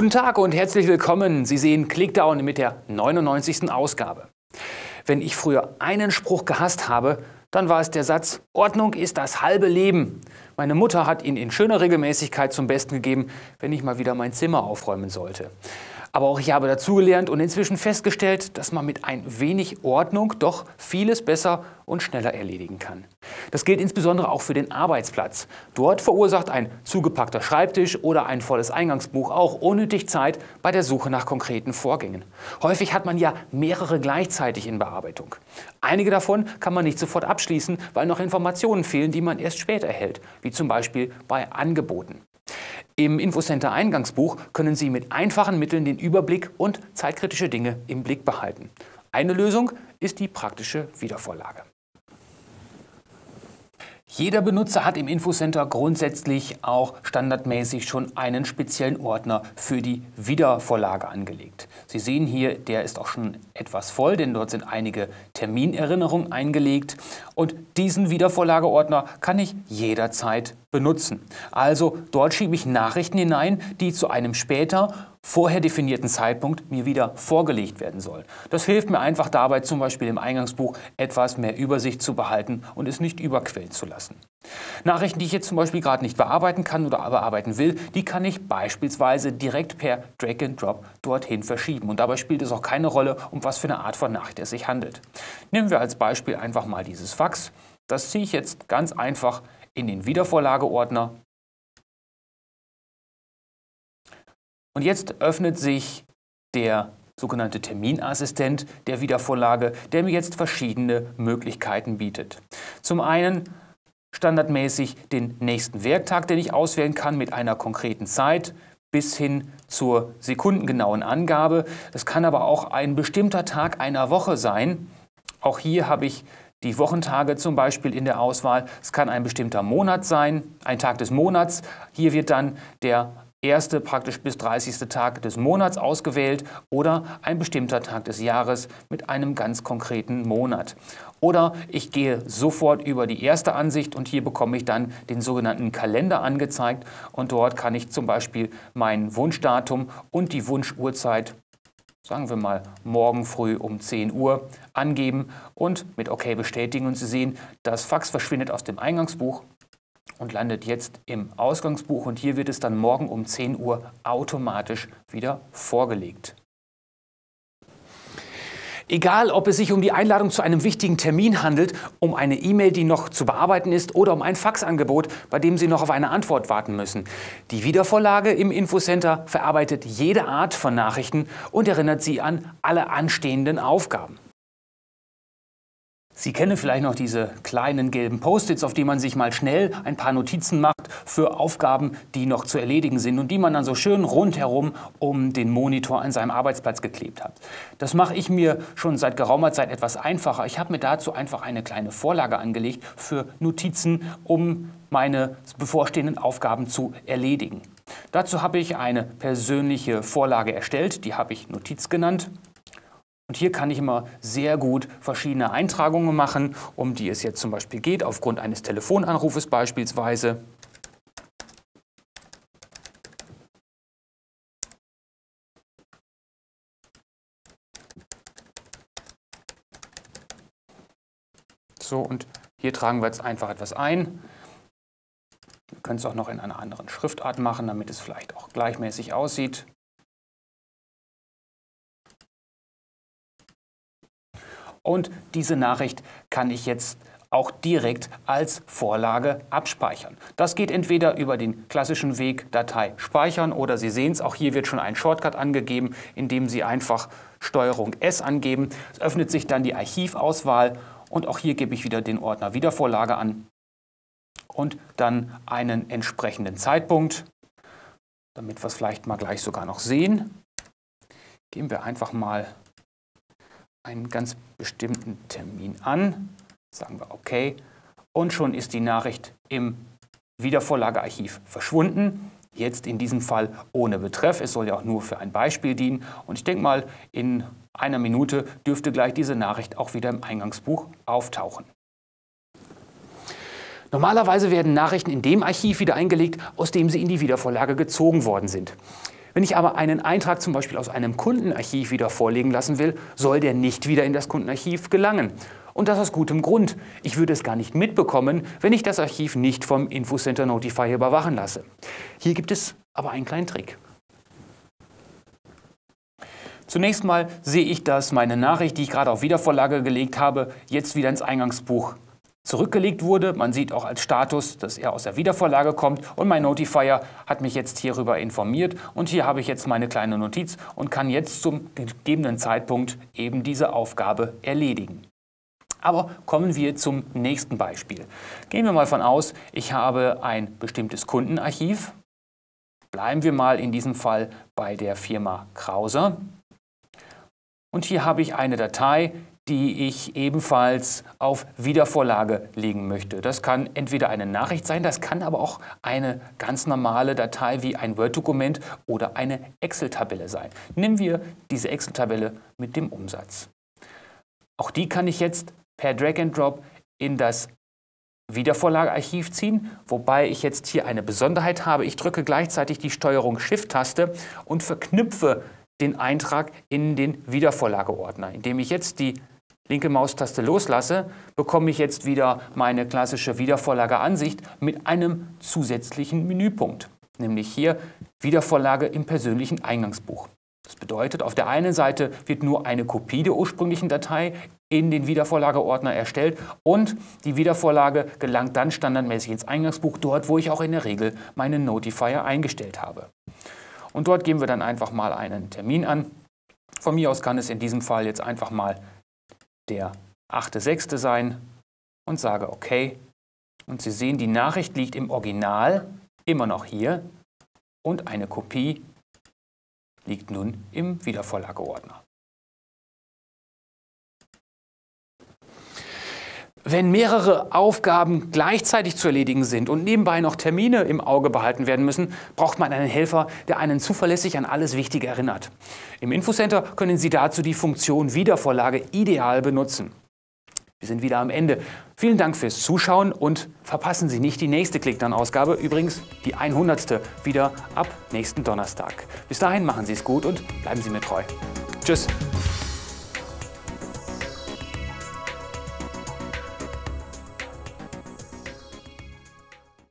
Guten Tag und herzlich willkommen. Sie sehen Clickdown mit der 99. Ausgabe. Wenn ich früher einen Spruch gehasst habe, dann war es der Satz, Ordnung ist das halbe Leben. Meine Mutter hat ihn in schöner Regelmäßigkeit zum Besten gegeben, wenn ich mal wieder mein Zimmer aufräumen sollte. Aber auch ich habe dazugelernt und inzwischen festgestellt, dass man mit ein wenig Ordnung doch vieles besser und schneller erledigen kann. Das gilt insbesondere auch für den Arbeitsplatz. Dort verursacht ein zugepackter Schreibtisch oder ein volles Eingangsbuch auch unnötig Zeit bei der Suche nach konkreten Vorgängen. Häufig hat man ja mehrere gleichzeitig in Bearbeitung. Einige davon kann man nicht sofort abschließen, weil noch Informationen fehlen, die man erst später erhält, wie zum Beispiel bei Angeboten. Im Infocenter Eingangsbuch können Sie mit einfachen Mitteln den Überblick und zeitkritische Dinge im Blick behalten. Eine Lösung ist die praktische Wiedervorlage. Jeder Benutzer hat im Infocenter grundsätzlich auch standardmäßig schon einen speziellen Ordner für die Wiedervorlage angelegt. Sie sehen hier, der ist auch schon etwas voll, denn dort sind einige Terminerinnerungen eingelegt. Und diesen Wiedervorlageordner kann ich jederzeit benutzen. Also dort schiebe ich Nachrichten hinein, die zu einem später vorher definierten Zeitpunkt mir wieder vorgelegt werden sollen. Das hilft mir einfach dabei, zum Beispiel im Eingangsbuch etwas mehr Übersicht zu behalten und es nicht überquellen zu lassen. Nachrichten, die ich jetzt zum Beispiel gerade nicht bearbeiten kann oder bearbeiten will, die kann ich beispielsweise direkt per Drag and Drop dorthin verschieben. Und dabei spielt es auch keine Rolle, um was für eine Art von Nachricht es sich handelt. Nehmen wir als Beispiel einfach mal dieses Fax. Das ziehe ich jetzt ganz einfach in den Wiedervorlageordner Und jetzt öffnet sich der sogenannte Terminassistent der Wiedervorlage, der mir jetzt verschiedene Möglichkeiten bietet. Zum einen standardmäßig den nächsten Werktag, den ich auswählen kann mit einer konkreten Zeit bis hin zur sekundengenauen Angabe. Es kann aber auch ein bestimmter Tag einer Woche sein. Auch hier habe ich die Wochentage zum Beispiel in der Auswahl. Es kann ein bestimmter Monat sein, ein Tag des Monats. Hier wird dann der erste praktisch bis 30. Tag des Monats ausgewählt oder ein bestimmter Tag des Jahres mit einem ganz konkreten Monat. Oder ich gehe sofort über die erste Ansicht und hier bekomme ich dann den sogenannten Kalender angezeigt und dort kann ich zum Beispiel mein Wunschdatum und die Wunschuhrzeit sagen wir mal morgen früh um 10 Uhr angeben und mit OK bestätigen und Sie sehen, das Fax verschwindet aus dem Eingangsbuch und landet jetzt im Ausgangsbuch und hier wird es dann morgen um 10 Uhr automatisch wieder vorgelegt. Egal, ob es sich um die Einladung zu einem wichtigen Termin handelt, um eine E-Mail, die noch zu bearbeiten ist, oder um ein Faxangebot, bei dem Sie noch auf eine Antwort warten müssen. Die Wiedervorlage im Infocenter verarbeitet jede Art von Nachrichten und erinnert Sie an alle anstehenden Aufgaben. Sie kennen vielleicht noch diese kleinen gelben Post-its, auf die man sich mal schnell ein paar Notizen macht für Aufgaben, die noch zu erledigen sind und die man dann so schön rundherum um den Monitor an seinem Arbeitsplatz geklebt hat. Das mache ich mir schon seit geraumer Zeit etwas einfacher. Ich habe mir dazu einfach eine kleine Vorlage angelegt für Notizen, um meine bevorstehenden Aufgaben zu erledigen. Dazu habe ich eine persönliche Vorlage erstellt, die habe ich Notiz genannt. Und hier kann ich immer sehr gut verschiedene Eintragungen machen, um die es jetzt zum Beispiel geht, aufgrund eines Telefonanrufes beispielsweise. So, und hier tragen wir jetzt einfach etwas ein. Wir können es auch noch in einer anderen Schriftart machen, damit es vielleicht auch gleichmäßig aussieht. Und diese Nachricht kann ich jetzt auch direkt als Vorlage abspeichern. Das geht entweder über den klassischen Weg Datei speichern oder Sie sehen es, auch hier wird schon ein Shortcut angegeben, indem Sie einfach STRG S angeben. Es öffnet sich dann die Archivauswahl und auch hier gebe ich wieder den Ordner Wiedervorlage an und dann einen entsprechenden Zeitpunkt. Damit wir es vielleicht mal gleich sogar noch sehen, geben wir einfach mal einen ganz bestimmten Termin an, sagen wir OK, und schon ist die Nachricht im Wiedervorlagearchiv verschwunden. Jetzt in diesem Fall ohne Betreff. Es soll ja auch nur für ein Beispiel dienen. Und ich denke mal, in einer Minute dürfte gleich diese Nachricht auch wieder im Eingangsbuch auftauchen. Normalerweise werden Nachrichten in dem Archiv wieder eingelegt, aus dem sie in die Wiedervorlage gezogen worden sind. Wenn ich aber einen Eintrag zum Beispiel aus einem Kundenarchiv wieder vorlegen lassen will, soll der nicht wieder in das Kundenarchiv gelangen. Und das aus gutem Grund. Ich würde es gar nicht mitbekommen, wenn ich das Archiv nicht vom Infocenter Notifier überwachen lasse. Hier gibt es aber einen kleinen Trick. Zunächst mal sehe ich, dass meine Nachricht, die ich gerade auf Wiedervorlage gelegt habe, jetzt wieder ins Eingangsbuch zurückgelegt wurde. Man sieht auch als Status, dass er aus der Wiedervorlage kommt und mein Notifier hat mich jetzt hierüber informiert und hier habe ich jetzt meine kleine Notiz und kann jetzt zum gegebenen Zeitpunkt eben diese Aufgabe erledigen. Aber kommen wir zum nächsten Beispiel. Gehen wir mal von aus, ich habe ein bestimmtes Kundenarchiv. Bleiben wir mal in diesem Fall bei der Firma Krauser. Und hier habe ich eine Datei, die ich ebenfalls auf Wiedervorlage legen möchte. Das kann entweder eine Nachricht sein, das kann aber auch eine ganz normale Datei wie ein Word-Dokument oder eine Excel-Tabelle sein. Nehmen wir diese Excel-Tabelle mit dem Umsatz. Auch die kann ich jetzt per Drag and Drop in das Wiedervorlagearchiv ziehen, wobei ich jetzt hier eine Besonderheit habe. Ich drücke gleichzeitig die Steuerung Shift-Taste und verknüpfe den Eintrag in den Wiedervorlageordner, indem ich jetzt die linke Maustaste loslasse, bekomme ich jetzt wieder meine klassische Wiedervorlageansicht mit einem zusätzlichen Menüpunkt, nämlich hier Wiedervorlage im persönlichen Eingangsbuch. Das bedeutet, auf der einen Seite wird nur eine Kopie der ursprünglichen Datei in den Wiedervorlageordner erstellt und die Wiedervorlage gelangt dann standardmäßig ins Eingangsbuch, dort wo ich auch in der Regel meinen Notifier eingestellt habe. Und dort geben wir dann einfach mal einen Termin an. Von mir aus kann es in diesem Fall jetzt einfach mal der 8.6. sein und sage OK. Und Sie sehen, die Nachricht liegt im Original immer noch hier und eine Kopie liegt nun im Wiedervorlageordner. Wenn mehrere Aufgaben gleichzeitig zu erledigen sind und nebenbei noch Termine im Auge behalten werden müssen, braucht man einen Helfer, der einen zuverlässig an alles Wichtige erinnert. Im Infocenter können Sie dazu die Funktion Wiedervorlage ideal benutzen. Wir sind wieder am Ende. Vielen Dank fürs Zuschauen und verpassen Sie nicht die nächste Clickdown-Ausgabe, übrigens die 100. wieder ab nächsten Donnerstag. Bis dahin machen Sie es gut und bleiben Sie mir treu. Tschüss.